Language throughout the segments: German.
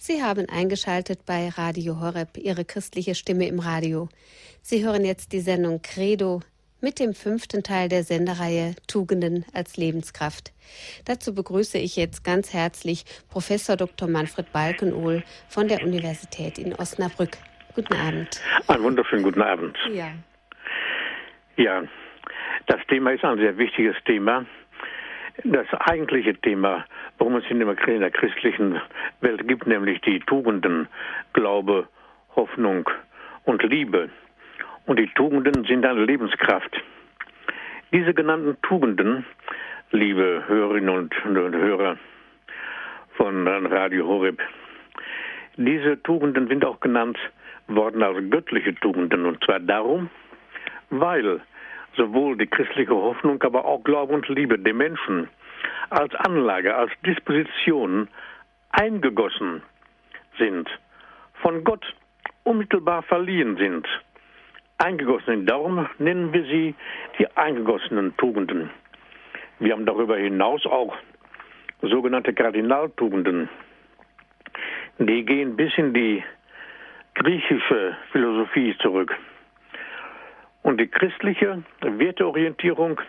Sie haben eingeschaltet bei Radio Horeb, Ihre christliche Stimme im Radio. Sie hören jetzt die Sendung Credo mit dem fünften Teil der Sendereihe Tugenden als Lebenskraft. Dazu begrüße ich jetzt ganz herzlich Professor Dr. Manfred Balkenohl von der Universität in Osnabrück. Guten Abend. Einen wunderschönen guten Abend. Ja. Ja, das Thema ist ein sehr wichtiges Thema. Das eigentliche Thema, worum es in der christlichen Welt gibt, nämlich die Tugenden, Glaube, Hoffnung und Liebe. Und die Tugenden sind eine Lebenskraft. Diese genannten Tugenden, liebe Hörerinnen und Hörer von Radio Horeb, diese Tugenden sind auch genannt worden als göttliche Tugenden. Und zwar darum, weil sowohl die christliche Hoffnung, aber auch Glaube und Liebe dem Menschen als Anlage, als Disposition eingegossen sind, von Gott unmittelbar verliehen sind eingegossenen. Darum nennen wir sie die eingegossenen Tugenden. Wir haben darüber hinaus auch sogenannte Kardinaltugenden. Die gehen bis in die griechische Philosophie zurück. Und die christliche Werteorientierung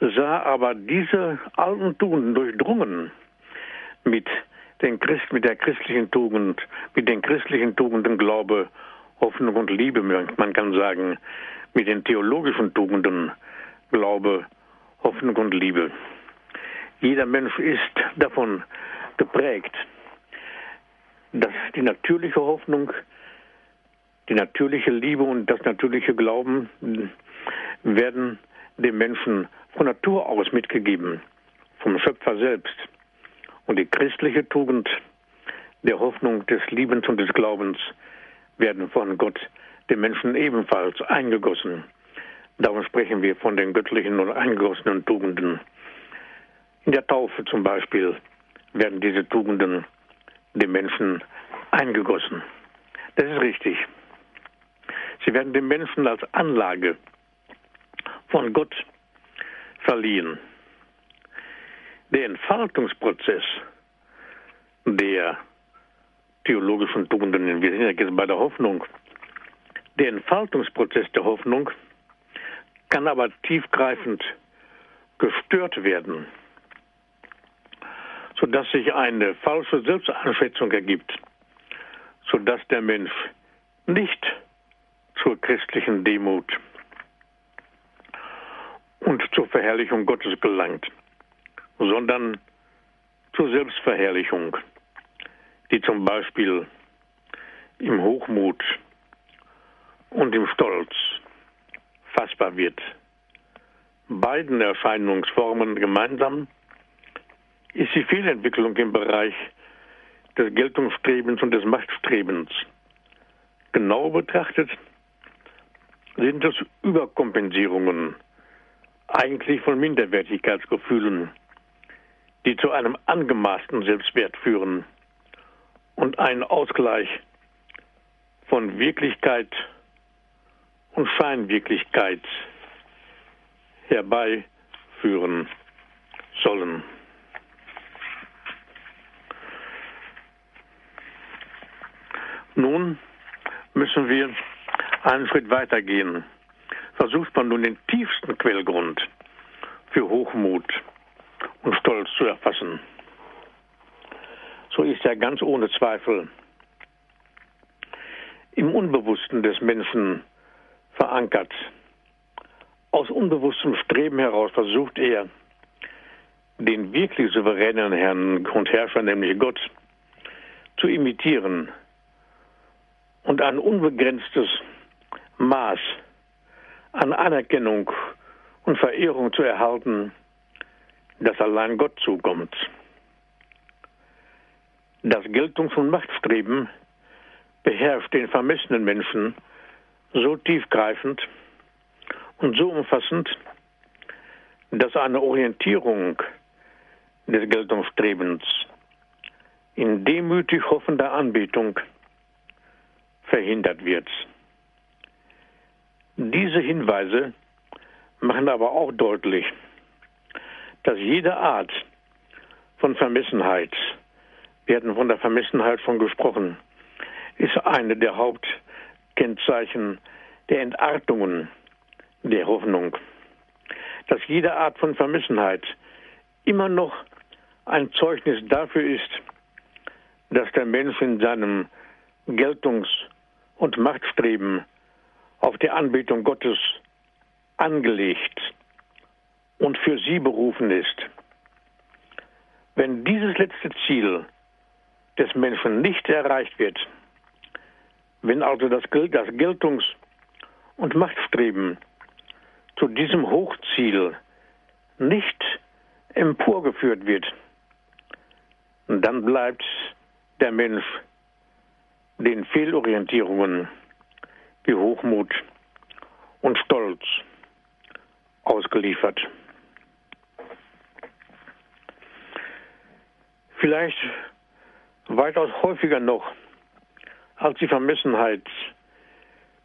sah aber diese alten Tugenden durchdrungen mit, den Christ, mit der christlichen Tugend, mit den christlichen Tugenden Glaube, Hoffnung und Liebe, man kann sagen, mit den theologischen Tugenden Glaube, Hoffnung und Liebe. Jeder Mensch ist davon geprägt, dass die natürliche Hoffnung, die natürliche Liebe und das natürliche Glauben werden dem Menschen von Natur aus mitgegeben, vom Schöpfer selbst. Und die christliche Tugend der Hoffnung, des Liebens und des Glaubens werden von Gott den Menschen ebenfalls eingegossen. Darum sprechen wir von den göttlichen und eingegossenen Tugenden. In der Taufe zum Beispiel werden diese Tugenden den Menschen eingegossen. Das ist richtig. Sie werden dem Menschen als Anlage von Gott verliehen. Der Entfaltungsprozess der theologischen Tugenden. Wir sind ja jetzt bei der Hoffnung. Der Entfaltungsprozess der Hoffnung kann aber tiefgreifend gestört werden, sodass sich eine falsche Selbsteinschätzung ergibt, sodass der Mensch nicht zur christlichen Demut und zur Verherrlichung Gottes gelangt, sondern zur Selbstverherrlichung die zum Beispiel im Hochmut und im Stolz fassbar wird. Beiden Erscheinungsformen gemeinsam ist die Fehlentwicklung im Bereich des Geltungsstrebens und des Machtstrebens. Genau betrachtet sind es Überkompensierungen, eigentlich von Minderwertigkeitsgefühlen, die zu einem angemaßten Selbstwert führen und einen Ausgleich von Wirklichkeit und Scheinwirklichkeit herbeiführen sollen. Nun müssen wir einen Schritt weitergehen. Versucht man nun den tiefsten Quellgrund für Hochmut und Stolz zu erfassen so ist er ganz ohne Zweifel im Unbewussten des Menschen verankert. Aus unbewusstem Streben heraus versucht er, den wirklich souveränen Herrn und Herrscher, nämlich Gott, zu imitieren und ein unbegrenztes Maß an Anerkennung und Verehrung zu erhalten, das allein Gott zukommt. Das Geltungs- und Machtstreben beherrscht den vermessenen Menschen so tiefgreifend und so umfassend, dass eine Orientierung des Geltungsstrebens in demütig hoffender Anbetung verhindert wird. Diese Hinweise machen aber auch deutlich, dass jede Art von Vermessenheit wir hatten von der Vermessenheit schon gesprochen, ist eine der Hauptkennzeichen der Entartungen der Hoffnung. Dass jede Art von Vermessenheit immer noch ein Zeugnis dafür ist, dass der Mensch in seinem Geltungs- und Machtstreben auf die Anbetung Gottes angelegt und für sie berufen ist. Wenn dieses letzte Ziel des Menschen nicht erreicht wird, wenn also das Geltungs- und Machtstreben zu diesem Hochziel nicht emporgeführt wird, dann bleibt der Mensch den Fehlorientierungen wie Hochmut und Stolz ausgeliefert. Vielleicht weitaus häufiger noch als die Vermessenheit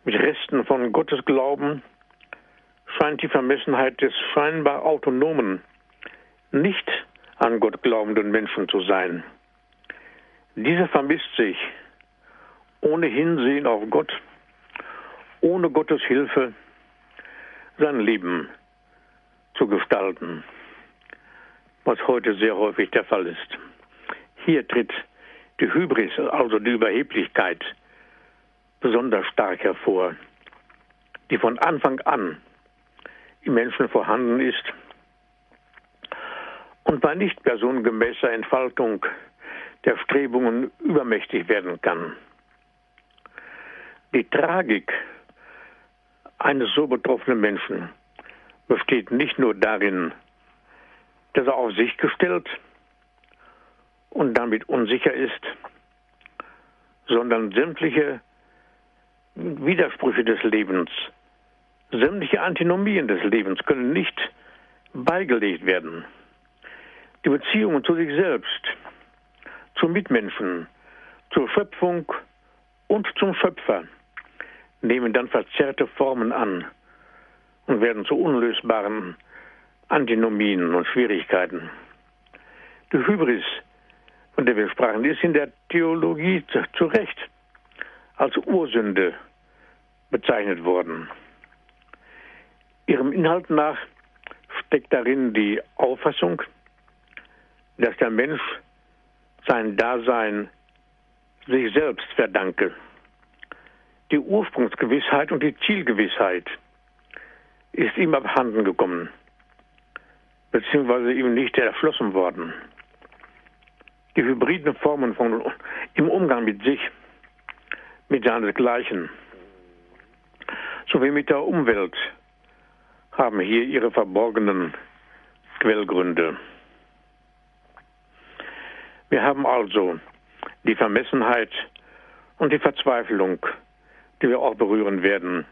mit Resten von Gottes Glauben scheint die Vermessenheit des scheinbar autonomen, nicht an Gott glaubenden Menschen zu sein. Dieser vermisst sich ohne Hinsehen auf Gott, ohne Gottes Hilfe sein Leben zu gestalten, was heute sehr häufig der Fall ist. Hier tritt die Hybris, also die Überheblichkeit, besonders stark hervor, die von Anfang an im Menschen vorhanden ist und bei nicht personengemäßer Entfaltung der Strebungen übermächtig werden kann. Die Tragik eines so betroffenen Menschen besteht nicht nur darin, dass er auf sich gestellt und damit unsicher ist, sondern sämtliche Widersprüche des Lebens, sämtliche Antinomien des Lebens können nicht beigelegt werden. Die Beziehungen zu sich selbst, zu Mitmenschen, zur Schöpfung und zum Schöpfer nehmen dann verzerrte Formen an und werden zu unlösbaren Antinomien und Schwierigkeiten. Die Hybris, von der wir sprachen, ist in der Theologie zu Recht als Ursünde bezeichnet worden. Ihrem Inhalt nach steckt darin die Auffassung, dass der Mensch sein Dasein sich selbst verdanke. Die Ursprungsgewissheit und die Zielgewissheit ist ihm abhanden gekommen, beziehungsweise ihm nicht erschlossen worden. Die hybriden Formen von, im Umgang mit sich, mit seinesgleichen, sowie mit der Umwelt haben hier ihre verborgenen Quellgründe. Wir haben also die Vermessenheit und die Verzweiflung, die wir auch berühren werden.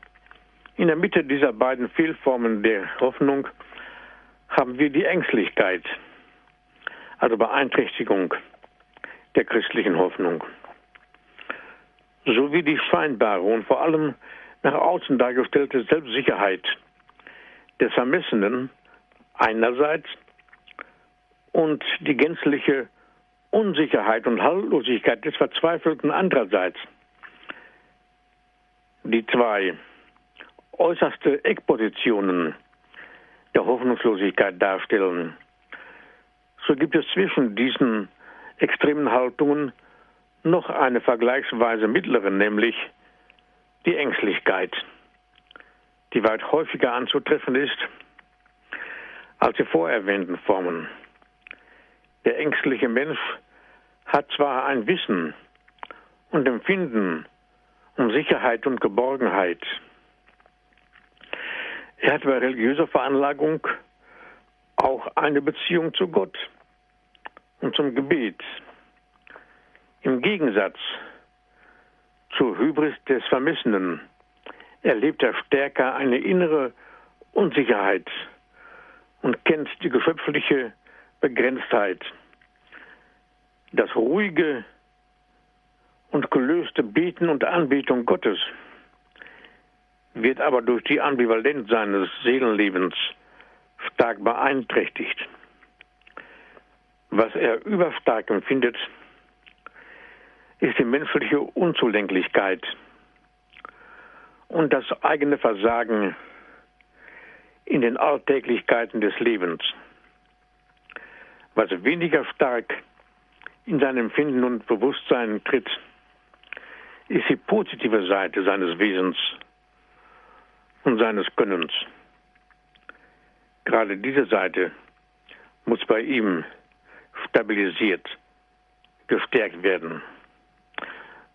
In der Mitte dieser beiden Fehlformen der Hoffnung haben wir die Ängstlichkeit, also Beeinträchtigung der christlichen Hoffnung, sowie die scheinbare und vor allem nach außen dargestellte Selbstsicherheit des Vermessenen einerseits und die gänzliche Unsicherheit und Haltlosigkeit des Verzweifelten andererseits. Die zwei äußerste Eckpositionen der Hoffnungslosigkeit darstellen. So gibt es zwischen diesen extremen Haltungen noch eine vergleichsweise mittlere, nämlich die Ängstlichkeit, die weit häufiger anzutreffen ist als die vorerwähnten Formen. Der ängstliche Mensch hat zwar ein Wissen und Empfinden um Sicherheit und Geborgenheit. Er hat bei religiöser Veranlagung auch eine Beziehung zu Gott und zum Gebet. Im Gegensatz zur Hybris des Vermissenden erlebt er stärker eine innere Unsicherheit und kennt die geschöpfliche Begrenztheit. Das ruhige und gelöste Beten und Anbetung Gottes wird aber durch die Ambivalenz seines Seelenlebens stark beeinträchtigt. Was er überstark empfindet, ist die menschliche Unzulänglichkeit und das eigene Versagen in den Alltäglichkeiten des Lebens, was weniger stark in seinem Empfinden und Bewusstsein tritt, ist die positive Seite seines Wesens und seines Gönnens. Gerade diese Seite muss bei ihm stabilisiert, gestärkt werden.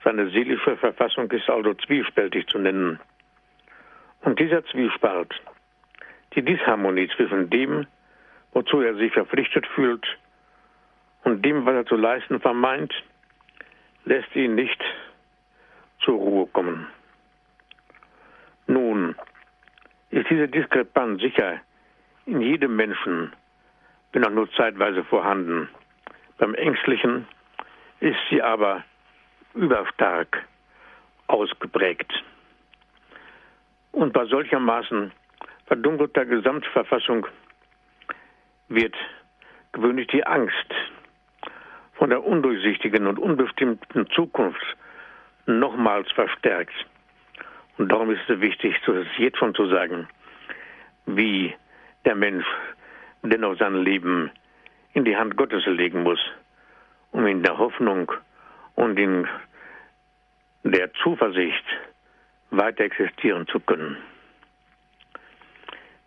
Seine seelische Verfassung ist also zwiespältig zu nennen. Und dieser Zwiespalt, die Disharmonie zwischen dem, wozu er sich verpflichtet fühlt, und dem, was er zu leisten vermeint, lässt ihn nicht zur Ruhe kommen. Nun ist diese Diskrepanz sicher in jedem Menschen, wenn auch nur zeitweise vorhanden. Beim Ängstlichen ist sie aber überstark ausgeprägt. Und bei solchermaßen verdunkelter Gesamtverfassung wird gewöhnlich die Angst von der undurchsichtigen und unbestimmten Zukunft nochmals verstärkt. Und darum ist es wichtig, das jetzt schon zu sagen, wie der Mensch dennoch sein Leben in die Hand Gottes legen muss, um in der Hoffnung und in der Zuversicht weiter existieren zu können.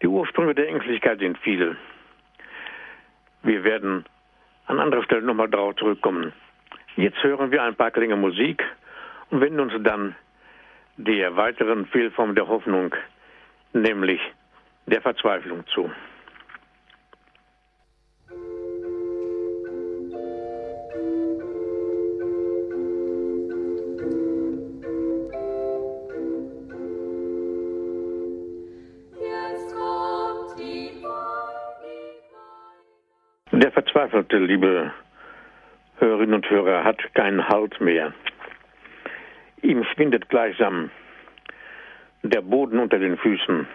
Die Ursprünge der Ängstlichkeit sind viele. Wir werden an anderer Stelle nochmal darauf zurückkommen. Jetzt hören wir ein paar Klänge Musik wenden uns dann der weiteren Fehlform der Hoffnung, nämlich der Verzweiflung zu. Der Verzweifelte, liebe Hörerinnen und Hörer, hat keinen Halt mehr. Ihm schwindet gleichsam der Boden unter den Füßen.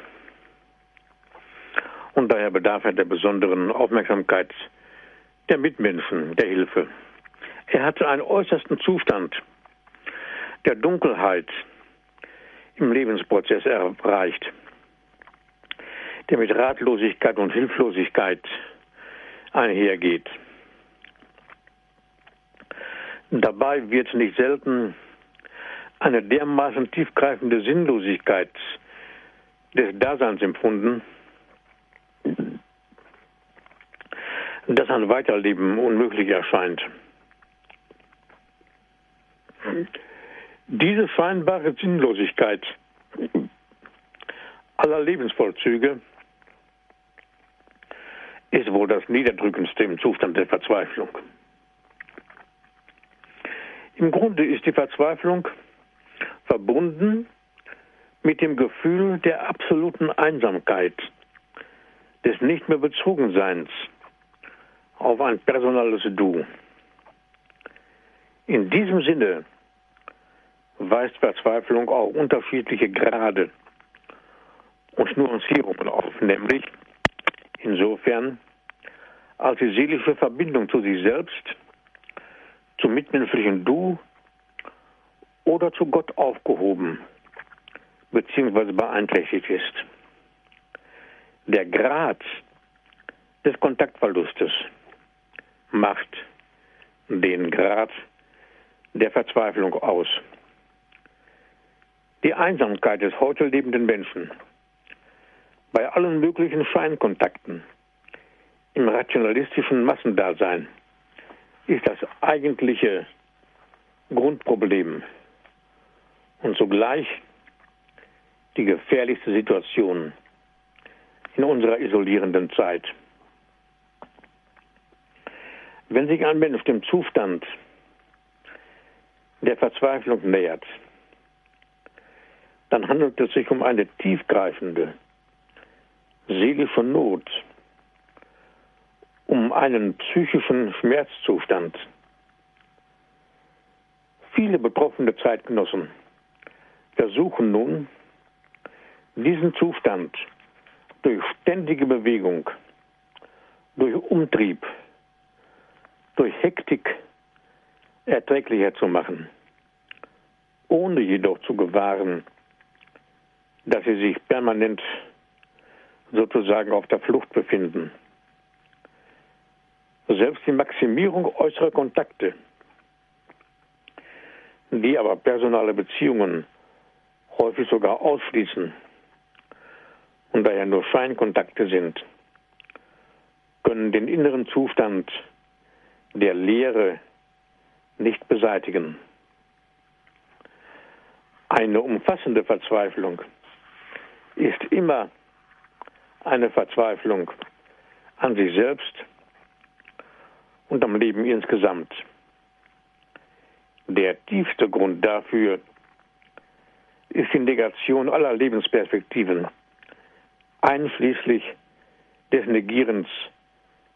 Und daher bedarf er der besonderen Aufmerksamkeit der Mitmenschen, der Hilfe. Er hatte einen äußersten Zustand der Dunkelheit im Lebensprozess erreicht, der mit Ratlosigkeit und Hilflosigkeit einhergeht. Dabei wird nicht selten eine dermaßen tiefgreifende Sinnlosigkeit des Daseins empfunden, dass ein Weiterleben unmöglich erscheint. Diese scheinbare Sinnlosigkeit aller Lebensvollzüge ist wohl das Niederdrückendste im Zustand der Verzweiflung. Im Grunde ist die Verzweiflung verbunden mit dem Gefühl der absoluten Einsamkeit, des nicht mehr Bezogenseins auf ein personales Du. In diesem Sinne weist Verzweiflung auch unterschiedliche Grade und Nuancierungen auf, nämlich insofern, als die seelische Verbindung zu sich selbst, zum mitmenschlichen Du oder zu Gott aufgehoben bzw. beeinträchtigt ist. Der Grad des Kontaktverlustes macht den Grad der Verzweiflung aus. Die Einsamkeit des heute lebenden Menschen bei allen möglichen Scheinkontakten im rationalistischen Massendasein ist das eigentliche Grundproblem und zugleich die gefährlichste Situation in unserer isolierenden Zeit. Wenn sich ein Mensch dem Zustand der Verzweiflung nähert, dann handelt es sich um eine tiefgreifende seelische Not, um einen psychischen Schmerzzustand. Viele betroffene Zeitgenossen versuchen nun, diesen Zustand durch ständige Bewegung, durch Umtrieb, durch Hektik erträglicher zu machen, ohne jedoch zu gewahren, dass sie sich permanent sozusagen auf der Flucht befinden. Selbst die Maximierung äußerer Kontakte, die aber personale Beziehungen häufig sogar ausschließen und daher nur Scheinkontakte sind, können den inneren Zustand der Leere nicht beseitigen. Eine umfassende Verzweiflung ist immer eine Verzweiflung an sich selbst und am Leben insgesamt. Der tiefste Grund dafür ist die Negation aller Lebensperspektiven, einschließlich des Negierens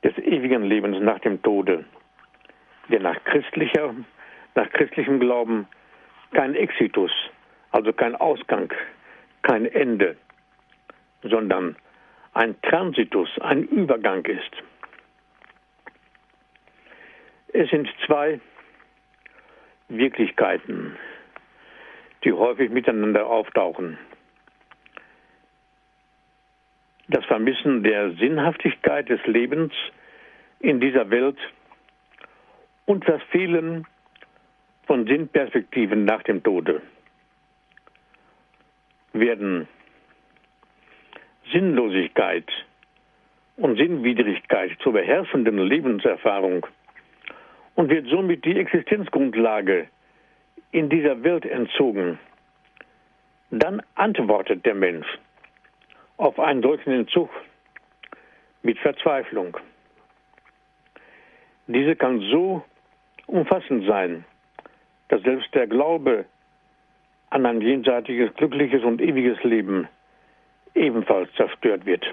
des ewigen Lebens nach dem Tode, der nach christlicher, nach christlichem Glauben kein Exitus, also kein Ausgang, kein Ende, sondern ein Transitus, ein Übergang ist. Es sind zwei Wirklichkeiten, die häufig miteinander auftauchen. Das Vermissen der Sinnhaftigkeit des Lebens in dieser Welt und das Fehlen von Sinnperspektiven nach dem Tode werden Sinnlosigkeit und Sinnwidrigkeit zur beherrschenden Lebenserfahrung und wird somit die Existenzgrundlage in dieser Welt entzogen, dann antwortet der Mensch auf einen solchen Entzug mit Verzweiflung. Diese kann so umfassend sein, dass selbst der Glaube an ein jenseitiges, glückliches und ewiges Leben ebenfalls zerstört wird.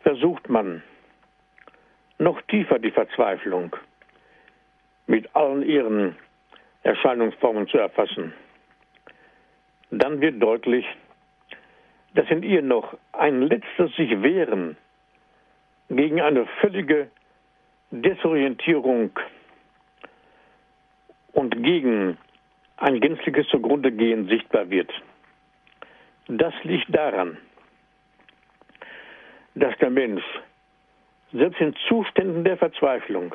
Versucht man noch tiefer die Verzweiflung mit allen ihren Erscheinungsformen zu erfassen, dann wird deutlich, dass in ihr noch ein letztes sich wehren gegen eine völlige Desorientierung und gegen ein gänzliches Zugrundegehen sichtbar wird. Das liegt daran, dass der Mensch selbst in Zuständen der Verzweiflung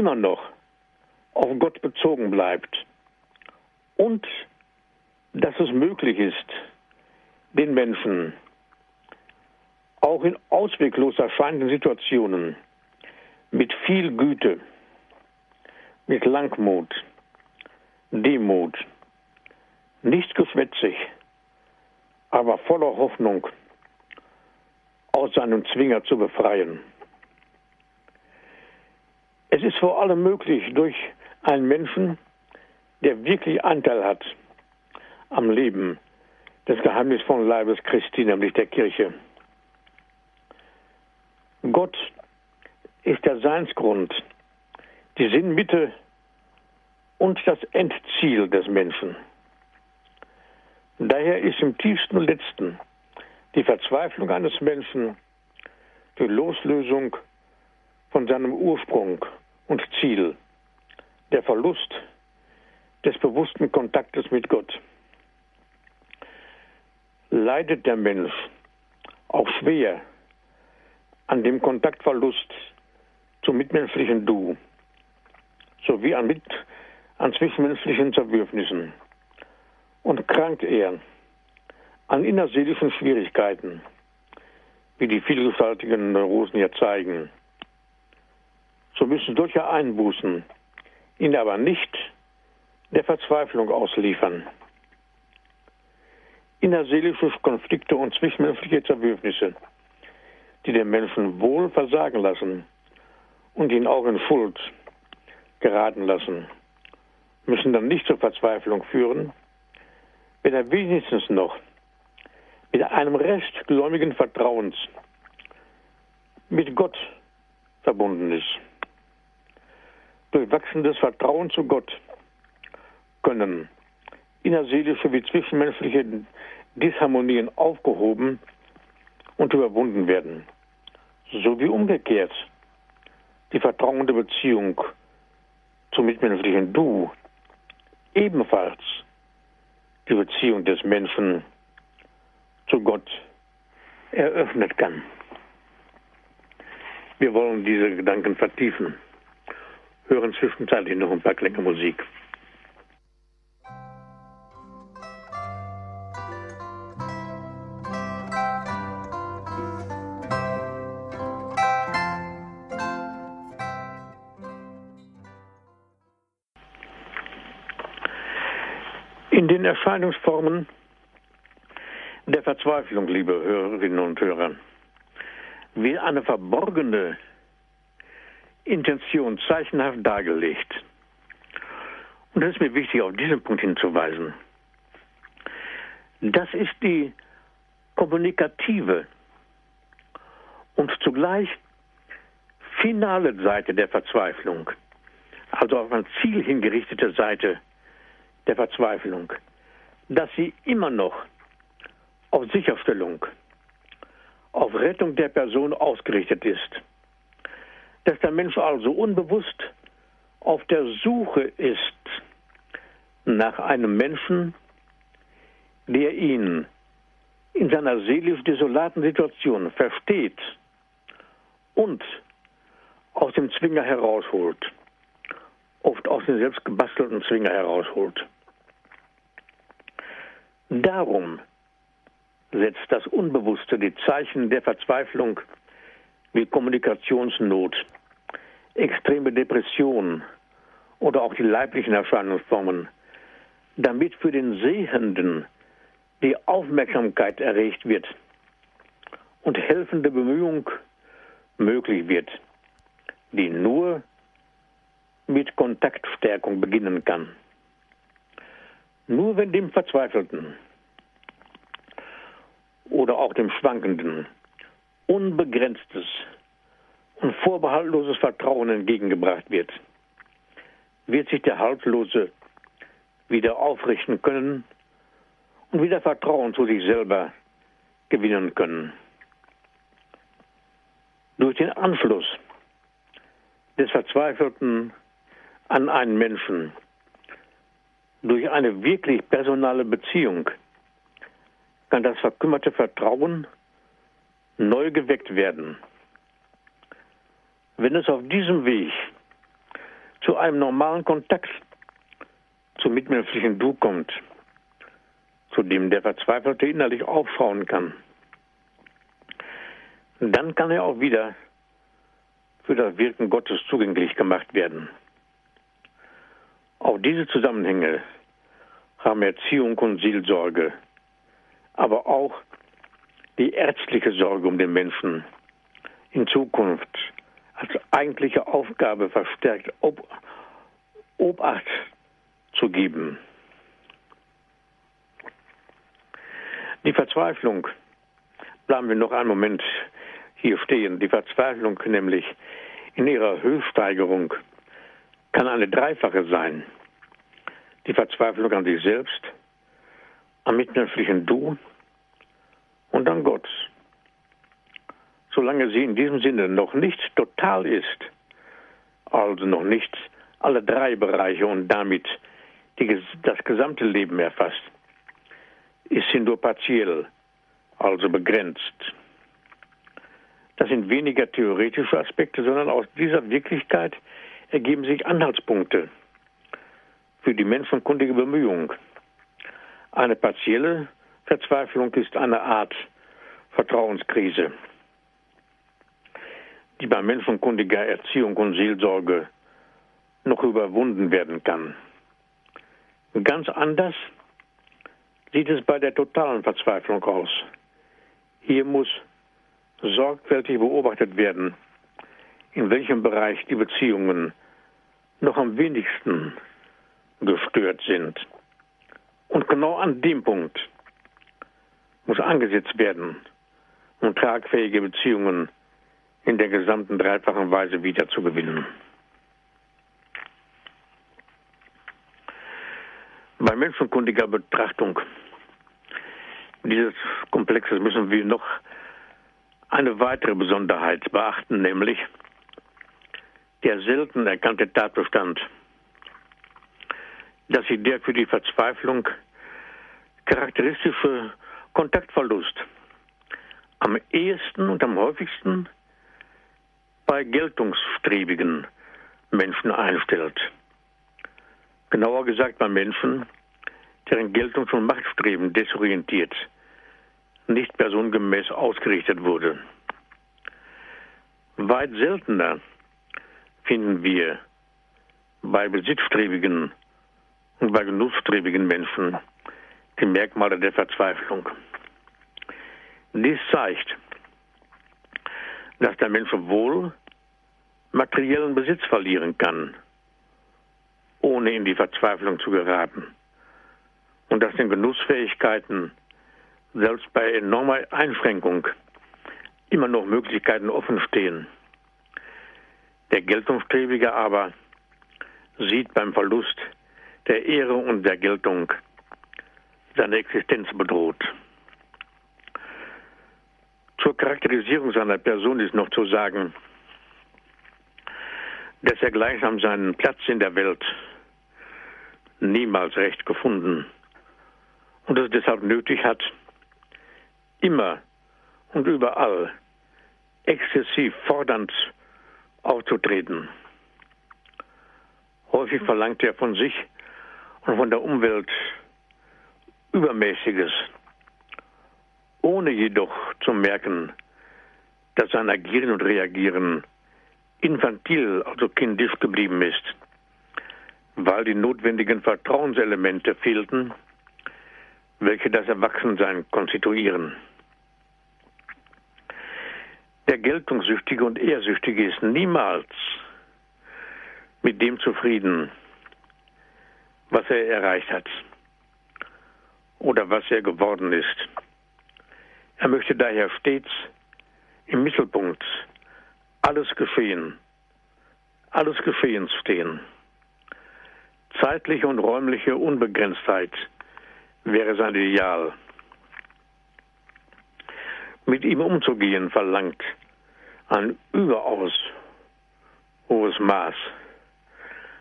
immer noch auf Gott bezogen bleibt und dass es möglich ist, den Menschen auch in ausweglos erscheinenden Situationen mit viel Güte, mit Langmut, Demut, nicht geschwätzig, aber voller Hoffnung aus seinem Zwinger zu befreien. Es ist vor allem möglich durch einen Menschen, der wirklich Anteil hat am Leben des geheimnisvollen Leibes Christi, nämlich der Kirche. Gott ist der Seinsgrund, die Sinnmitte und das Endziel des Menschen. Daher ist im tiefsten und letzten die Verzweiflung eines Menschen die Loslösung von seinem Ursprung und Ziel, der Verlust des bewussten Kontaktes mit Gott. Leidet der Mensch auch schwer an dem Kontaktverlust zum mitmenschlichen Du sowie an, mit, an zwischenmenschlichen Zerwürfnissen? Und krankt er an innerseelischen Schwierigkeiten, wie die vielgestaltigen Neurosen ja zeigen, so müssen solche Einbußen ihn aber nicht der Verzweiflung ausliefern. Innerseelische Konflikte und zwischenmenschliche Zerwürfnisse, die den Menschen wohl versagen lassen und ihn auch in Schuld geraten lassen, müssen dann nicht zur Verzweiflung führen, wenn er wenigstens noch mit einem Rest gläubigen Vertrauens mit Gott verbunden ist. Durch wachsendes Vertrauen zu Gott können innerseelische wie zwischenmenschliche Disharmonien aufgehoben und überwunden werden, so wie umgekehrt die vertrauende Beziehung zum mitmenschlichen Du ebenfalls die Beziehung des Menschen zu Gott eröffnet kann. Wir wollen diese Gedanken vertiefen. Hören zwischenzeitlich noch ein paar Klänge Musik. In den Erscheinungsformen der Verzweiflung, liebe Hörerinnen und Hörer, wie eine verborgene Intention zeichenhaft dargelegt. Und das ist mir wichtig, auf diesen Punkt hinzuweisen. Das ist die kommunikative und zugleich finale Seite der Verzweiflung, also auf ein Ziel hingerichtete Seite der Verzweiflung, dass sie immer noch auf Sicherstellung, auf Rettung der Person ausgerichtet ist. Dass der Mensch also unbewusst auf der Suche ist nach einem Menschen, der ihn in seiner seelisch desolaten Situation versteht und aus dem Zwinger herausholt, oft aus dem selbst gebastelten Zwinger herausholt. Darum setzt das Unbewusste die Zeichen der Verzweiflung wie Kommunikationsnot, extreme Depression oder auch die leiblichen Erscheinungsformen, damit für den Sehenden die Aufmerksamkeit erregt wird und helfende Bemühung möglich wird, die nur mit Kontaktstärkung beginnen kann. Nur wenn dem Verzweifelten oder auch dem Schwankenden unbegrenztes und vorbehaltloses Vertrauen entgegengebracht wird, wird sich der Haltlose wieder aufrichten können und wieder Vertrauen zu sich selber gewinnen können. Durch den Anschluss des Verzweifelten an einen Menschen, durch eine wirklich personale Beziehung, kann das verkümmerte Vertrauen neu geweckt werden. Wenn es auf diesem Weg zu einem normalen Kontakt zum mitmenschlichen Du kommt, zu dem der Verzweifelte innerlich aufschauen kann, dann kann er auch wieder für das Wirken Gottes zugänglich gemacht werden. Auch diese Zusammenhänge haben Erziehung und Seelsorge aber auch die ärztliche Sorge um den Menschen in Zukunft als eigentliche Aufgabe verstärkt Ob Obacht zu geben. Die Verzweiflung, bleiben wir noch einen Moment hier stehen, die Verzweiflung nämlich in ihrer Höchststeigerung kann eine dreifache sein. Die Verzweiflung an sich selbst, am mitmenschlichen Du und an Gott. Solange sie in diesem Sinne noch nicht total ist, also noch nicht alle drei Bereiche und damit die, das gesamte Leben erfasst, ist sie nur partiell, also begrenzt. Das sind weniger theoretische Aspekte, sondern aus dieser Wirklichkeit ergeben sich Anhaltspunkte für die menschenkundige Bemühung. Eine partielle Verzweiflung ist eine Art Vertrauenskrise, die bei menschenkundiger Erziehung und Seelsorge noch überwunden werden kann. Ganz anders sieht es bei der totalen Verzweiflung aus. Hier muss sorgfältig beobachtet werden, in welchem Bereich die Beziehungen noch am wenigsten gestört sind. Und genau an dem Punkt muss angesetzt werden, um tragfähige Beziehungen in der gesamten dreifachen Weise wiederzugewinnen. Bei menschenkundiger Betrachtung dieses Komplexes müssen wir noch eine weitere Besonderheit beachten, nämlich, der selten erkannte Tatbestand, dass sie der für die Verzweiflung charakteristische Kontaktverlust am ehesten und am häufigsten bei geltungsstrebigen Menschen einstellt. Genauer gesagt bei Menschen, deren Geltungs- und Machtstreben desorientiert, nicht personengemäß ausgerichtet wurde. Weit seltener finden wir bei besitzstrebigen und bei genussstrebigen Menschen die Merkmale der Verzweiflung. Dies zeigt, dass der Mensch wohl materiellen Besitz verlieren kann, ohne in die Verzweiflung zu geraten. Und dass den Genussfähigkeiten selbst bei enormer Einschränkung immer noch Möglichkeiten offen stehen. Der Geltungsstrebige aber sieht beim Verlust der Ehre und der Geltung seine Existenz bedroht. Zur Charakterisierung seiner Person ist noch zu sagen, dass er gleichsam seinen Platz in der Welt niemals recht gefunden und es deshalb nötig hat, immer und überall exzessiv fordernd aufzutreten. Häufig verlangt er von sich und von der Umwelt Übermäßiges, ohne jedoch zu merken, dass sein Agieren und Reagieren infantil, also kindisch geblieben ist, weil die notwendigen Vertrauenselemente fehlten, welche das Erwachsensein konstituieren. Der Geltungssüchtige und Ehrsüchtige ist niemals mit dem zufrieden, was er erreicht hat oder was er geworden ist. Er möchte daher stets im Mittelpunkt alles Geschehen, alles Geschehen stehen. Zeitliche und räumliche Unbegrenztheit wäre sein Ideal. Mit ihm umzugehen verlangt ein überaus hohes Maß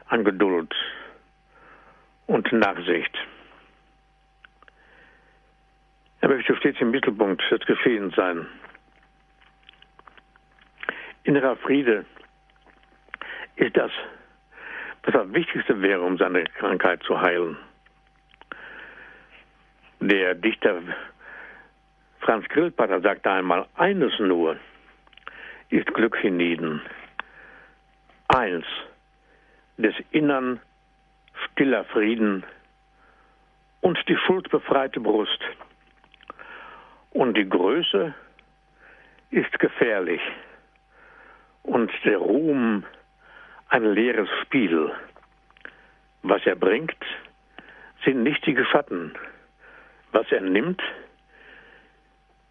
an Geduld und Nachsicht. Er möchte stets im Mittelpunkt des Geschehens sein. Innerer Friede ist das, was am wichtigste wäre, um seine Krankheit zu heilen. Der Dichter Franz Grillparter sagte einmal, eines nur ist Glück hienieden. Eins, des Innern stiller Frieden und die schuldbefreite Brust. Und die Größe ist gefährlich und der Ruhm ein leeres Spiel. Was er bringt, sind nichtige Schatten. Was er nimmt,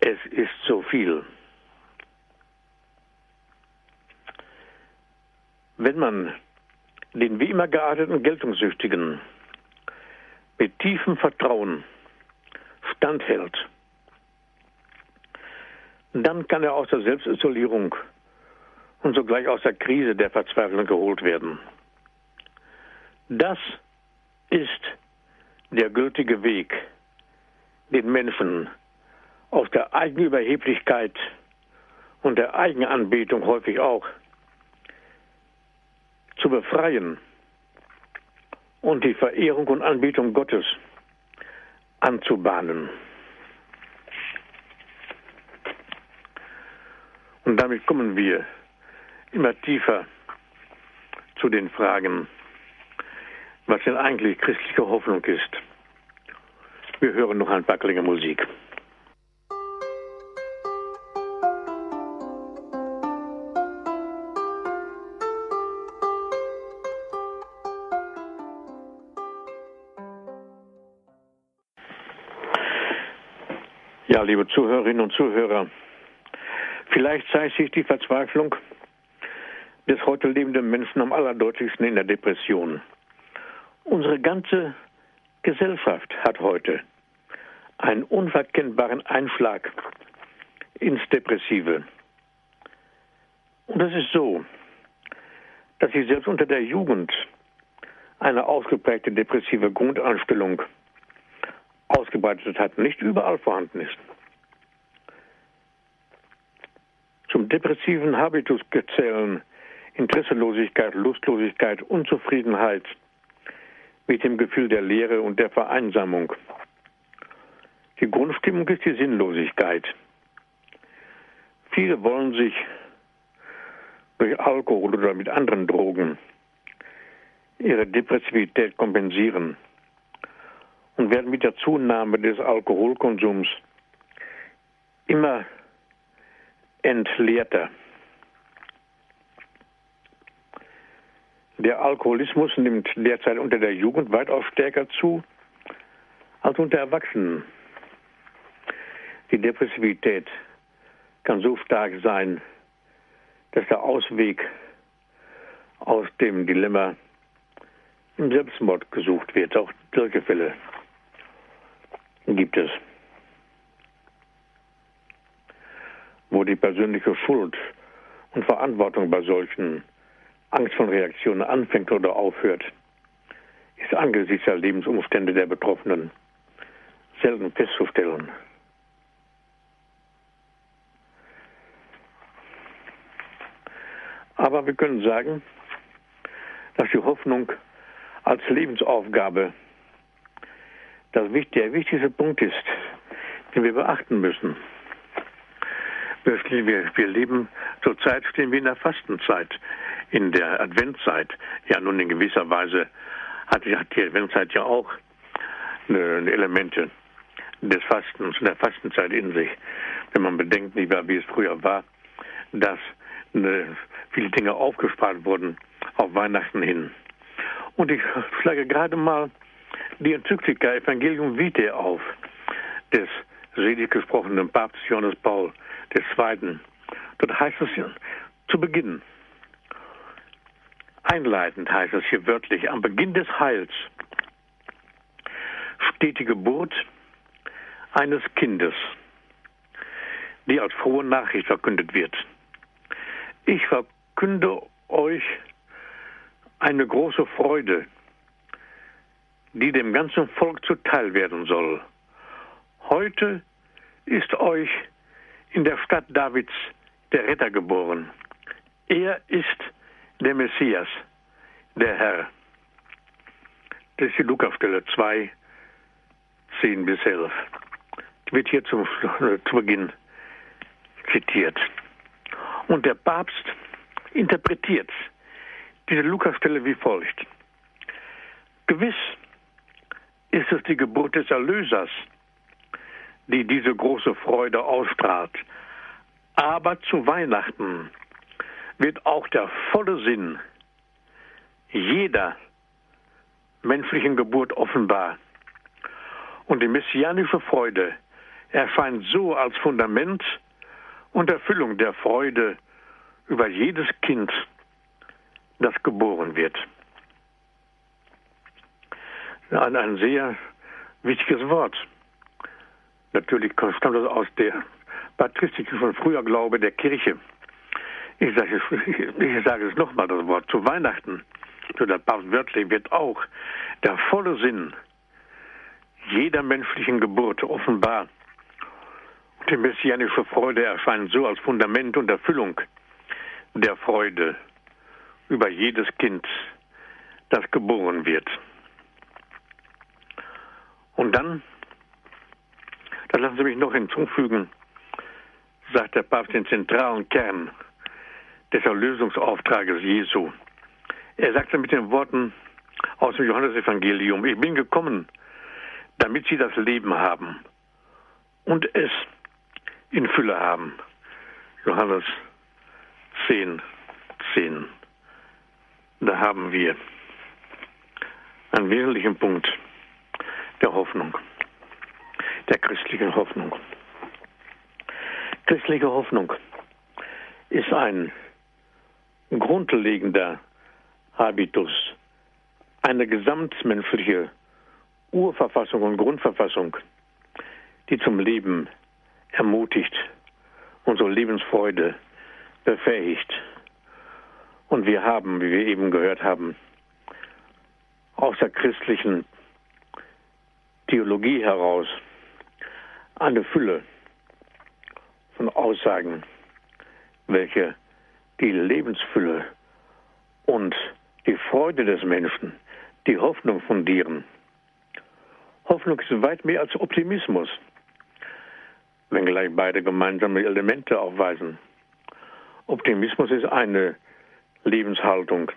es ist so viel. Wenn man den wie immer gearteten Geltungssüchtigen mit tiefem Vertrauen standhält, dann kann er aus der Selbstisolierung und sogleich aus der Krise der Verzweiflung geholt werden. Das ist der gültige Weg, den Menschen aus der Eigenüberheblichkeit und der Eigenanbetung häufig auch zu befreien und die Verehrung und Anbetung Gottes anzubahnen. Und damit kommen wir immer tiefer zu den Fragen, was denn eigentlich christliche Hoffnung ist. Wir hören noch ein paar Klänge Musik. Ja, liebe Zuhörerinnen und Zuhörer, Vielleicht zeigt sich die Verzweiflung des heute lebenden Menschen am allerdeutlichsten in der Depression. Unsere ganze Gesellschaft hat heute einen unverkennbaren Einschlag ins Depressive. Und es ist so, dass sich selbst unter der Jugend eine ausgeprägte depressive Grundeinstellung ausgebreitet hat, nicht überall vorhanden ist. Zum depressiven Habitus gezählen Interesselosigkeit, Lustlosigkeit, Unzufriedenheit mit dem Gefühl der Leere und der Vereinsamung. Die Grundstimmung ist die Sinnlosigkeit. Viele wollen sich durch Alkohol oder mit anderen Drogen ihre Depressivität kompensieren und werden mit der Zunahme des Alkoholkonsums immer entleerter. Der Alkoholismus nimmt derzeit unter der Jugend weitaus stärker zu als unter Erwachsenen. Die Depressivität kann so stark sein, dass der Ausweg aus dem Dilemma im Selbstmord gesucht wird. Auch solche Fälle gibt es. Wo die persönliche Schuld und Verantwortung bei solchen Angst von Reaktionen anfängt oder aufhört, ist angesichts der Lebensumstände der Betroffenen selten festzustellen. Aber wir können sagen, dass die Hoffnung als Lebensaufgabe das der wichtigste Punkt ist, den wir beachten müssen. Wir, wir leben zurzeit stehen wir in der Fastenzeit, in der Adventzeit. Ja, nun in gewisser Weise hat die, hat die Adventzeit ja auch eine, Elemente des Fastens, der Fastenzeit in sich. Wenn man bedenkt, nicht wie es früher war, dass eine, viele Dinge aufgespart wurden auf Weihnachten hin. Und ich schlage gerade mal die Enzyklika Evangelium Vitae auf, des selig gesprochenen Papstes Johannes Paul II. Dort heißt es zu Beginn, einleitend heißt es hier wörtlich, am Beginn des Heils steht die Geburt eines Kindes, die als frohe Nachricht verkündet wird. Ich verkünde euch eine große Freude, die dem ganzen Volk zuteil werden soll. Heute ist euch in der Stadt Davids der Retter geboren. Er ist der Messias, der Herr. Das ist die Lukasstelle 2, 10 bis 11. Die wird hier zum, zu Beginn zitiert. Und der Papst interpretiert diese Lukasstelle wie folgt. Gewiss ist es die Geburt des Erlösers, die diese große Freude ausstrahlt. Aber zu Weihnachten wird auch der volle Sinn jeder menschlichen Geburt offenbar. Und die messianische Freude erscheint so als Fundament und Erfüllung der Freude über jedes Kind, das geboren wird. Ein, ein sehr wichtiges Wort. Natürlich stammt das aus der patristischen von früher Glaube der Kirche. Ich sage ich sage es nochmal, das Wort zu Weihnachten, zu der Papst wörtlich wird auch der volle Sinn jeder menschlichen Geburt offenbar. Die messianische Freude erscheint so als Fundament und Erfüllung der Freude über jedes Kind, das geboren wird. Und dann, da lassen Sie mich noch hinzufügen, sagt der Papst den zentralen Kern des Erlösungsauftrages Jesu. Er sagte mit den Worten aus dem Johannesevangelium, ich bin gekommen, damit sie das Leben haben und es in Fülle haben. Johannes 10, 10. Da haben wir einen wesentlichen Punkt der Hoffnung, der christlichen Hoffnung. Christliche Hoffnung ist ein grundlegender Habitus, eine gesamtmenschliche Urverfassung und Grundverfassung, die zum Leben ermutigt, unsere Lebensfreude befähigt Und wir haben, wie wir eben gehört haben, aus der christlichen Theologie heraus eine Fülle von Aussagen, welche die Lebensfülle und die Freude des Menschen, die Hoffnung fundieren. Hoffnung ist weit mehr als Optimismus, wenngleich beide gemeinsame Elemente aufweisen. Optimismus ist eine Lebenshaltung,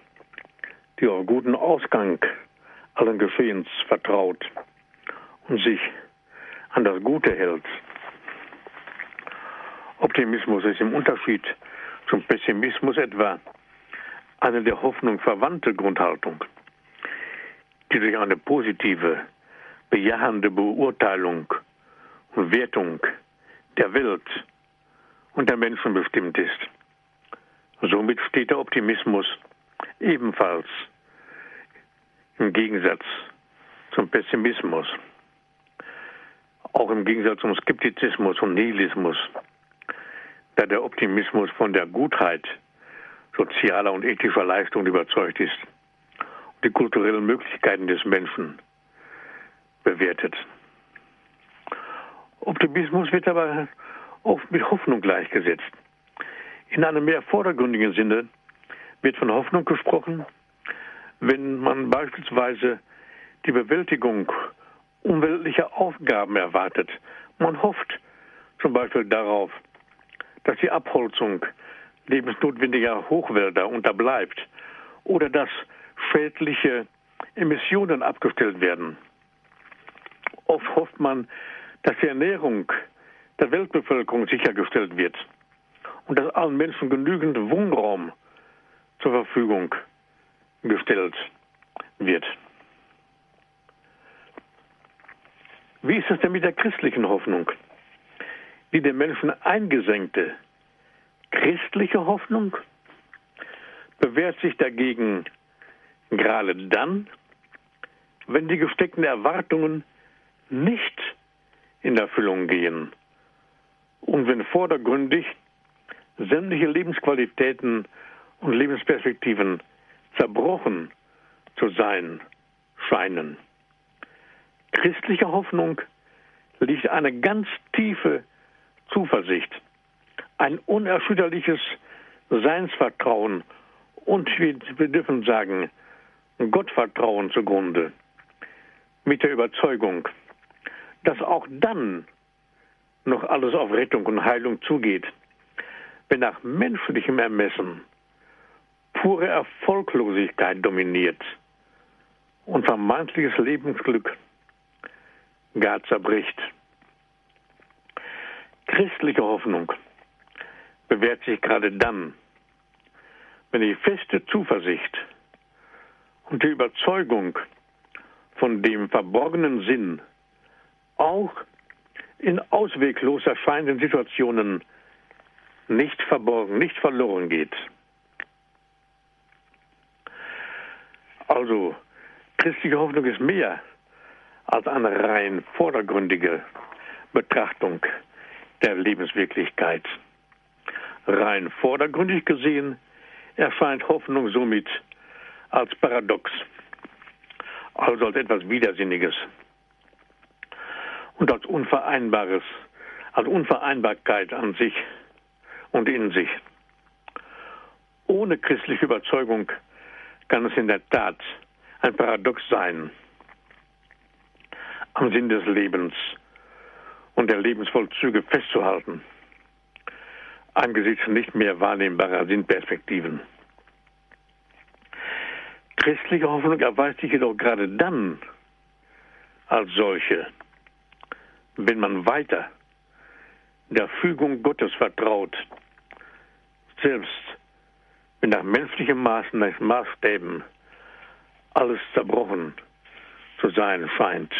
die auf guten Ausgang allen Geschehens vertraut und sich an das Gute hält. Optimismus ist im Unterschied zum Pessimismus etwa eine der Hoffnung verwandte Grundhaltung, die durch eine positive, bejahende Beurteilung und Wertung der Welt und der Menschen bestimmt ist. Somit steht der Optimismus ebenfalls im Gegensatz zum Pessimismus, auch im Gegensatz zum Skeptizismus und Nihilismus, da der Optimismus von der Gutheit sozialer und ethischer Leistung überzeugt ist und die kulturellen Möglichkeiten des Menschen bewertet. Optimismus wird aber oft mit Hoffnung gleichgesetzt. In einem mehr vordergründigen Sinne wird von Hoffnung gesprochen, wenn man beispielsweise die Bewältigung umweltlicher Aufgaben erwartet. Man hofft zum Beispiel darauf, dass die Abholzung lebensnotwendiger Hochwälder unterbleibt oder dass schädliche Emissionen abgestellt werden. Oft hofft man, dass die Ernährung der Weltbevölkerung sichergestellt wird und dass allen Menschen genügend Wohnraum zur Verfügung gestellt wird. Wie ist es denn mit der christlichen Hoffnung? Die den Menschen eingesenkte christliche Hoffnung bewährt sich dagegen gerade dann, wenn die gesteckten Erwartungen nicht in Erfüllung gehen und wenn vordergründig sämtliche Lebensqualitäten und Lebensperspektiven zerbrochen zu sein scheinen. Christliche Hoffnung liegt eine ganz tiefe Zuversicht, ein unerschütterliches Seinsvertrauen und wir dürfen sagen, Gottvertrauen zugrunde, mit der Überzeugung, dass auch dann noch alles auf Rettung und Heilung zugeht, wenn nach menschlichem Ermessen pure Erfolglosigkeit dominiert und vermeintliches Lebensglück gar zerbricht. Christliche Hoffnung bewährt sich gerade dann, wenn die feste Zuversicht und die Überzeugung von dem verborgenen Sinn auch in ausweglos erscheinenden Situationen nicht verborgen, nicht verloren geht. Also, christliche Hoffnung ist mehr als eine rein vordergründige Betrachtung der Lebenswirklichkeit. Rein vordergründig gesehen erscheint Hoffnung somit als Paradox, also als etwas Widersinniges und als Unvereinbares, als Unvereinbarkeit an sich und in sich. Ohne christliche Überzeugung kann es in der Tat ein Paradox sein, am Sinn des Lebens und der Lebensvollzüge festzuhalten, angesichts nicht mehr wahrnehmbarer Sinnperspektiven. Christliche Hoffnung erweist sich jedoch gerade dann als solche, wenn man weiter der Fügung Gottes vertraut, selbst wenn nach menschlichen Maßen, nach Maßstäben alles zerbrochen zu sein scheint.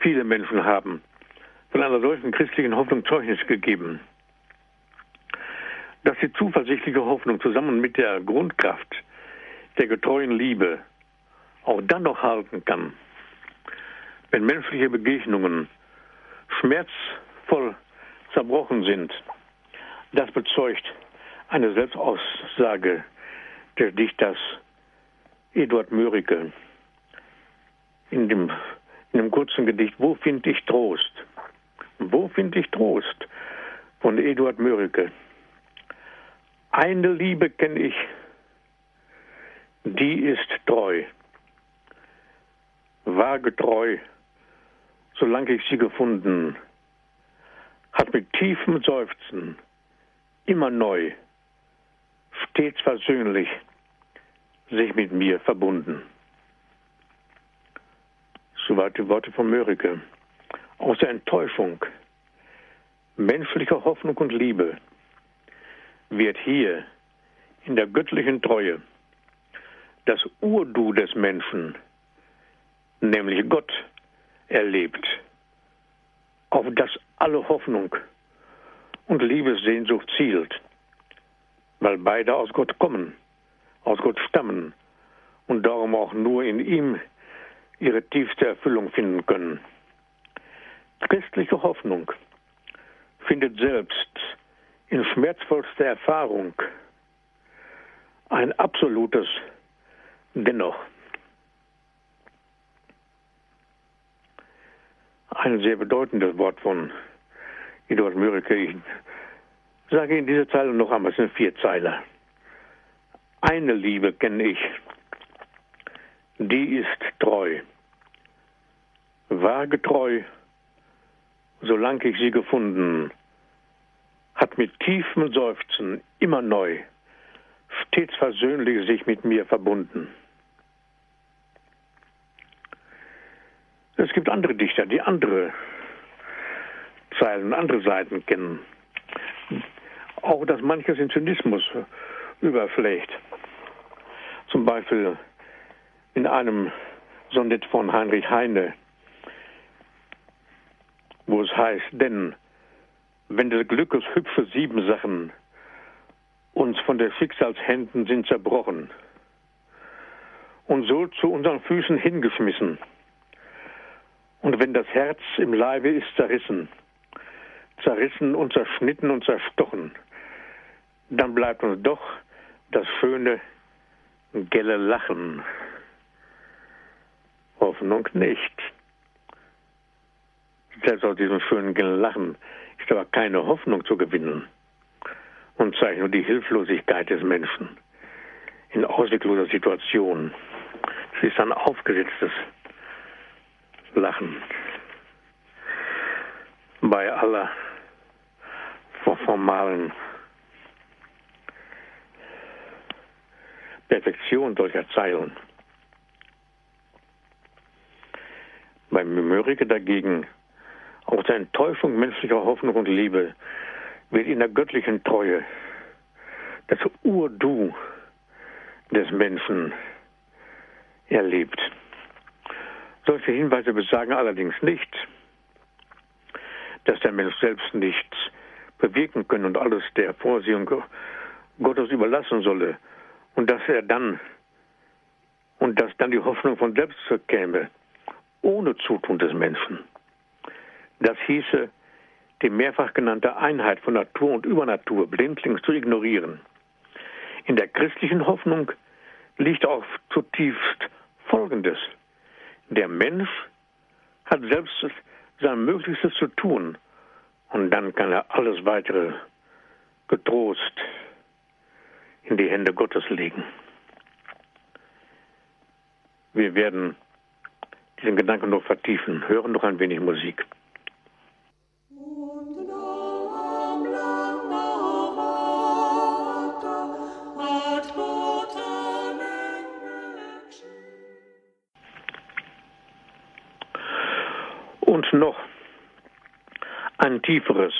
Viele Menschen haben von einer solchen christlichen Hoffnung Zeugnis gegeben, dass die zuversichtliche Hoffnung zusammen mit der Grundkraft der getreuen Liebe auch dann noch halten kann, wenn menschliche Begegnungen schmerzvoll zerbrochen sind. Das bezeugt eine Selbstaussage des Dichters Eduard Mörike in dem, in dem kurzen Gedicht Wo finde ich Trost? Wo finde ich Trost? von Eduard Mörike. Eine Liebe kenne ich, die ist treu, war getreu, solange ich sie gefunden, hat mit tiefem Seufzen immer neu, stets versöhnlich sich mit mir verbunden. Soweit die Worte von Mörike. Aus der Enttäuschung, menschlicher Hoffnung und Liebe wird hier in der göttlichen Treue das Urdu des Menschen, nämlich Gott, erlebt, auf das alle Hoffnung und Liebessehnsucht zielt, weil beide aus Gott kommen, aus Gott stammen und darum auch nur in ihm ihre tiefste Erfüllung finden können. Christliche Hoffnung findet selbst in schmerzvollster Erfahrung ein absolutes Dennoch. Ein sehr bedeutendes Wort von Eduard Mörike. Ich sage in dieser Zeile noch einmal, es sind vier Zeilen. Eine Liebe kenne ich, die ist treu, war getreu, solange ich sie gefunden, hat mit tiefem Seufzen immer neu stets versöhnlich sich mit mir verbunden. Es gibt andere Dichter, die andere Zeilen, andere Seiten kennen. Auch dass manches in Zynismus überflecht. Zum Beispiel in einem Sonett von Heinrich Heine, wo es heißt, denn wenn des Glückes hübsche Siebensachen uns von der Schicksalshänden sind zerbrochen und so zu unseren Füßen hingeschmissen, und wenn das Herz im Leibe ist zerrissen, zerrissen und zerschnitten und zerstochen, dann bleibt uns doch das schöne, gelle Lachen. Hoffnung nicht. Selbst aus diesem schönen, Lachen ist aber keine Hoffnung zu gewinnen und zeigt nur die Hilflosigkeit des Menschen in auswegloser Situation. Es ist ein aufgesetztes Lachen bei aller formalen Perfektion solcher Zeilen. Beim Mörike dagegen aus der Enttäuschung menschlicher Hoffnung und Liebe wird in der göttlichen Treue das Urdu des Menschen erlebt. Solche Hinweise besagen allerdings nicht, dass der Mensch selbst nichts bewirken können und alles der Vorsehung Gottes überlassen solle und dass er dann und dass dann die Hoffnung von selbst käme, ohne Zutun des Menschen. Das hieße, die mehrfach genannte Einheit von Natur und Übernatur blindlings zu ignorieren. In der christlichen Hoffnung liegt auch zutiefst Folgendes. Der Mensch hat selbst sein Möglichstes zu tun und dann kann er alles weitere getrost in die Hände Gottes legen. Wir werden diesen Gedanken noch vertiefen. Hören noch ein wenig Musik. Und noch ein tieferes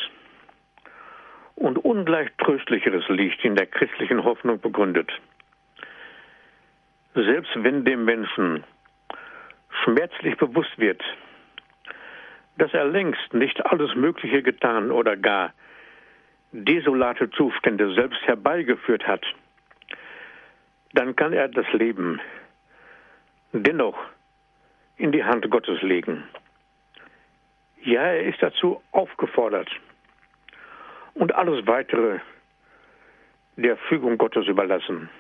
und ungleich tröstlicheres liegt in der christlichen Hoffnung begründet. Selbst wenn dem Menschen schmerzlich bewusst wird, dass er längst nicht alles Mögliche getan oder gar desolate Zustände selbst herbeigeführt hat, dann kann er das Leben dennoch in die Hand Gottes legen. Ja, er ist dazu aufgefordert. und alles weitere der Fügung Gottes überlassen.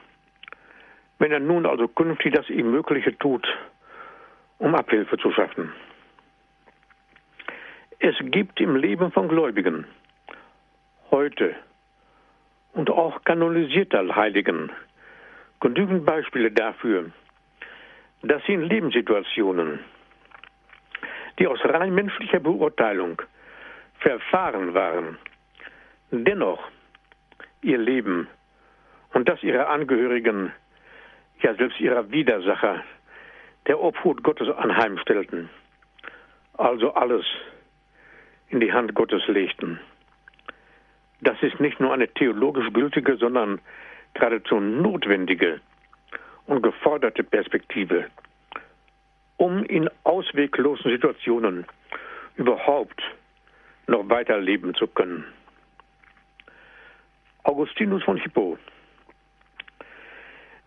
Wenn er nun also künftig das ihm Mögliche tut, um Abhilfe zu schaffen. Es gibt im Leben von Gläubigen heute und auch kanonisierter Heiligen genügend Beispiele dafür, dass sie in Lebenssituationen, die aus rein menschlicher Beurteilung verfahren waren, dennoch ihr Leben und das ihrer Angehörigen, ja selbst ihrer Widersacher, der Obhut Gottes anheimstellten, also alles in die Hand Gottes legten. Das ist nicht nur eine theologisch gültige, sondern geradezu notwendige und geforderte Perspektive, um in ausweglosen Situationen überhaupt noch weiterleben zu können. Augustinus von Hippo,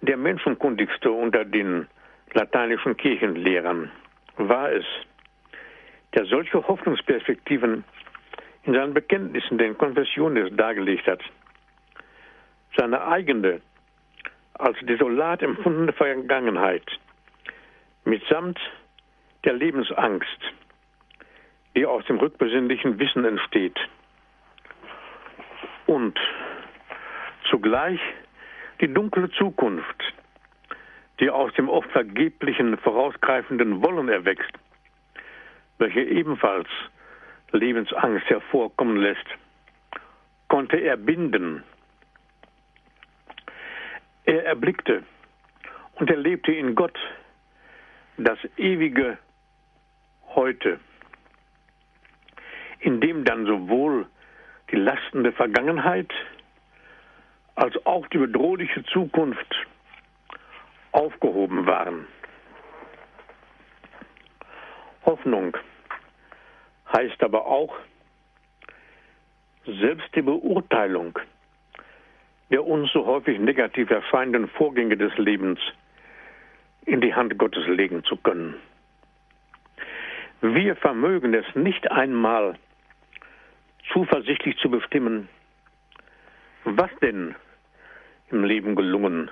der menschenkundigste unter den lateinischen Kirchenlehrern, war es, der solche Hoffnungsperspektiven in seinen Bekenntnissen den Konfessionen dargelegt hat. Seine eigene, als desolat empfundene Vergangenheit mitsamt der Lebensangst, die aus dem rückbesinnlichen Wissen entsteht und zugleich die dunkle Zukunft, die aus dem oft vergeblichen, vorausgreifenden Wollen erwächst, welche ebenfalls Lebensangst hervorkommen lässt, konnte er binden. Er erblickte und erlebte in Gott das ewige Heute, in dem dann sowohl die Lasten der Vergangenheit als auch die bedrohliche Zukunft aufgehoben waren. Hoffnung heißt aber auch, selbst die Beurteilung der uns so häufig negativ erscheinenden Vorgänge des Lebens in die Hand Gottes legen zu können. Wir vermögen es nicht einmal zuversichtlich zu bestimmen, was denn im Leben gelungen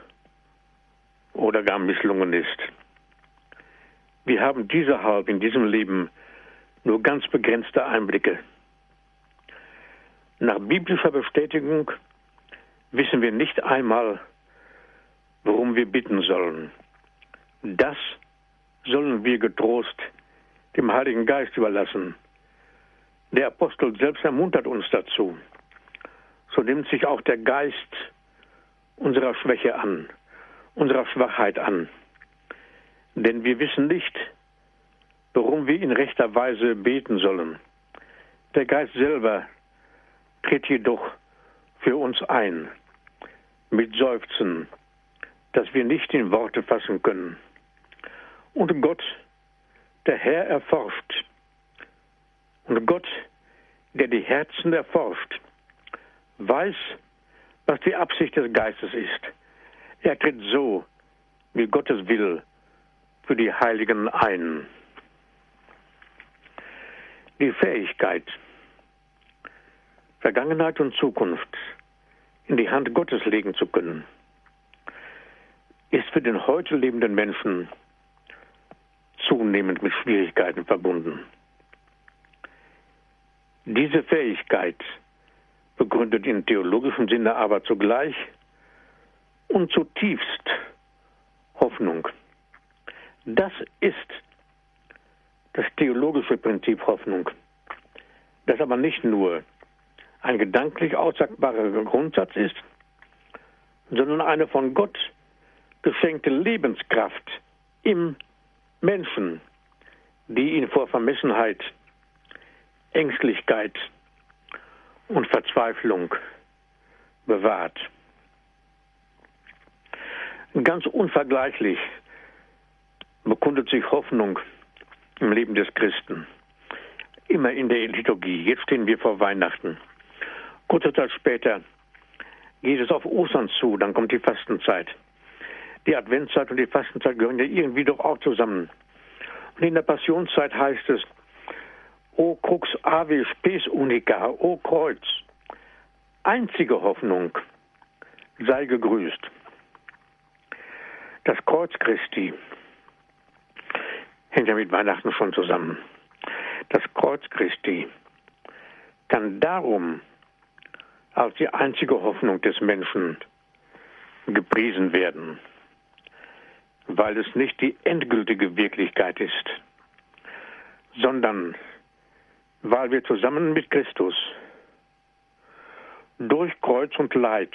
oder gar misslungen ist. Wir haben dieserhalb in diesem Leben nur ganz begrenzte Einblicke. Nach biblischer Bestätigung wissen wir nicht einmal, worum wir bitten sollen. Das sollen wir getrost dem Heiligen Geist überlassen. Der Apostel selbst ermuntert uns dazu. So nimmt sich auch der Geist unserer Schwäche an, unserer Schwachheit an. Denn wir wissen nicht, worum wir in rechter Weise beten sollen. Der Geist selber tritt jedoch für uns ein, mit Seufzen, das wir nicht in Worte fassen können. Und Gott, der Herr, erforscht. Und Gott, der die Herzen erforscht, weiß, was die Absicht des Geistes ist. Er tritt so, wie Gottes will, für die Heiligen ein. Die Fähigkeit, Vergangenheit und Zukunft in die Hand Gottes legen zu können, ist für den heute lebenden Menschen zunehmend mit Schwierigkeiten verbunden. Diese Fähigkeit begründet in theologischem Sinne aber zugleich und zutiefst Hoffnung. Das ist das theologische Prinzip Hoffnung, das aber nicht nur ein gedanklich aussagbarer Grundsatz ist, sondern eine von Gott geschenkte Lebenskraft im Menschen, die ihn vor Vermessenheit, Ängstlichkeit und Verzweiflung bewahrt. Ganz unvergleichlich bekundet sich Hoffnung im Leben des Christen. Immer in der Liturgie. Jetzt stehen wir vor Weihnachten. Kurze Zeit später geht es auf Ostern zu, dann kommt die Fastenzeit. Die Adventszeit und die Fastenzeit gehören ja irgendwie doch auch zusammen. Und in der Passionszeit heißt es, O crux ave spes unica, O Kreuz, einzige Hoffnung sei gegrüßt. Das Kreuz Christi hängt ja mit Weihnachten schon zusammen. Das Kreuz Christi kann darum als die einzige Hoffnung des Menschen gepriesen werden, weil es nicht die endgültige Wirklichkeit ist, sondern weil wir zusammen mit Christus durch Kreuz und Leid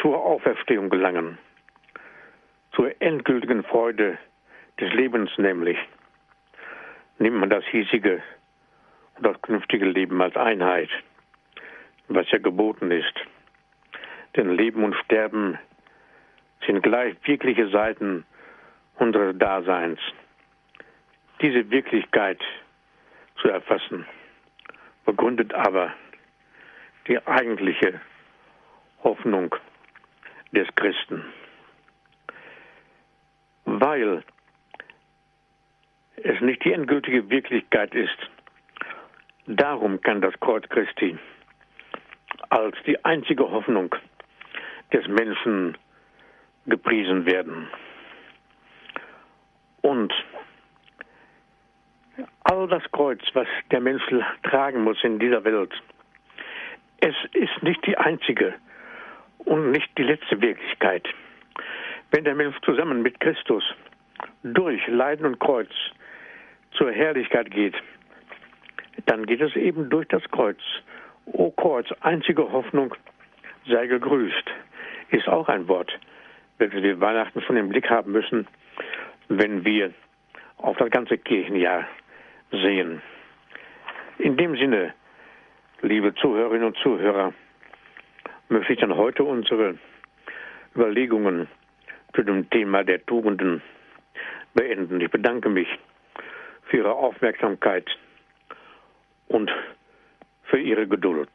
zur Auferstehung gelangen, zur endgültigen Freude des Lebens nämlich. Nimmt man das hiesige und das künftige Leben als Einheit, was ja geboten ist. Denn Leben und Sterben sind gleich wirkliche Seiten unseres Daseins. Diese Wirklichkeit zu erfassen, begründet aber die eigentliche Hoffnung des Christen. Weil es nicht die endgültige Wirklichkeit ist, darum kann das Kreuz Christi als die einzige Hoffnung des Menschen gepriesen werden. Und all das Kreuz, was der Mensch tragen muss in dieser Welt, es ist nicht die einzige und nicht die letzte Wirklichkeit. Wenn der Mensch zusammen mit Christus durch Leiden und Kreuz zur Herrlichkeit geht, dann geht es eben durch das Kreuz. O Kreuz, einzige Hoffnung, sei gegrüßt, ist auch ein Wort, welches wir Weihnachten schon im Blick haben müssen, wenn wir auf das ganze Kirchenjahr sehen. In dem Sinne, liebe Zuhörerinnen und Zuhörer, möchte ich dann heute unsere Überlegungen zu dem Thema der Tugenden beenden. Ich bedanke mich für Ihre Aufmerksamkeit und für Ihre Geduld.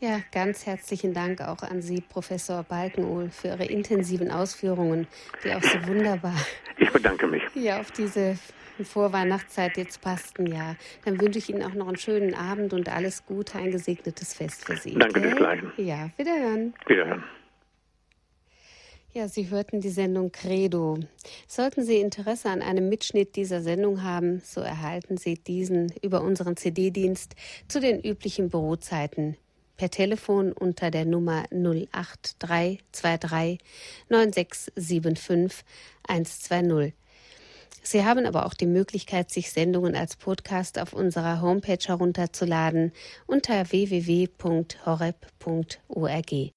Ja, ganz herzlichen Dank auch an Sie, Professor Balkenohl, für Ihre intensiven Ausführungen, die auch so wunderbar. Ich bedanke mich. Ja, auf diese Vorweihnachtszeit jetzt passten, ja. Dann wünsche ich Ihnen auch noch einen schönen Abend und alles Gute, ein gesegnetes Fest für Sie. Danke okay? desgleichen. Ja, wiederhören. Wiederhören. Ja, Sie hörten die Sendung Credo. Sollten Sie Interesse an einem Mitschnitt dieser Sendung haben, so erhalten Sie diesen über unseren CD-Dienst zu den üblichen Bürozeiten per Telefon unter der Nummer 08323 9675 120. Sie haben aber auch die Möglichkeit, sich Sendungen als Podcast auf unserer Homepage herunterzuladen unter www.horeb.org.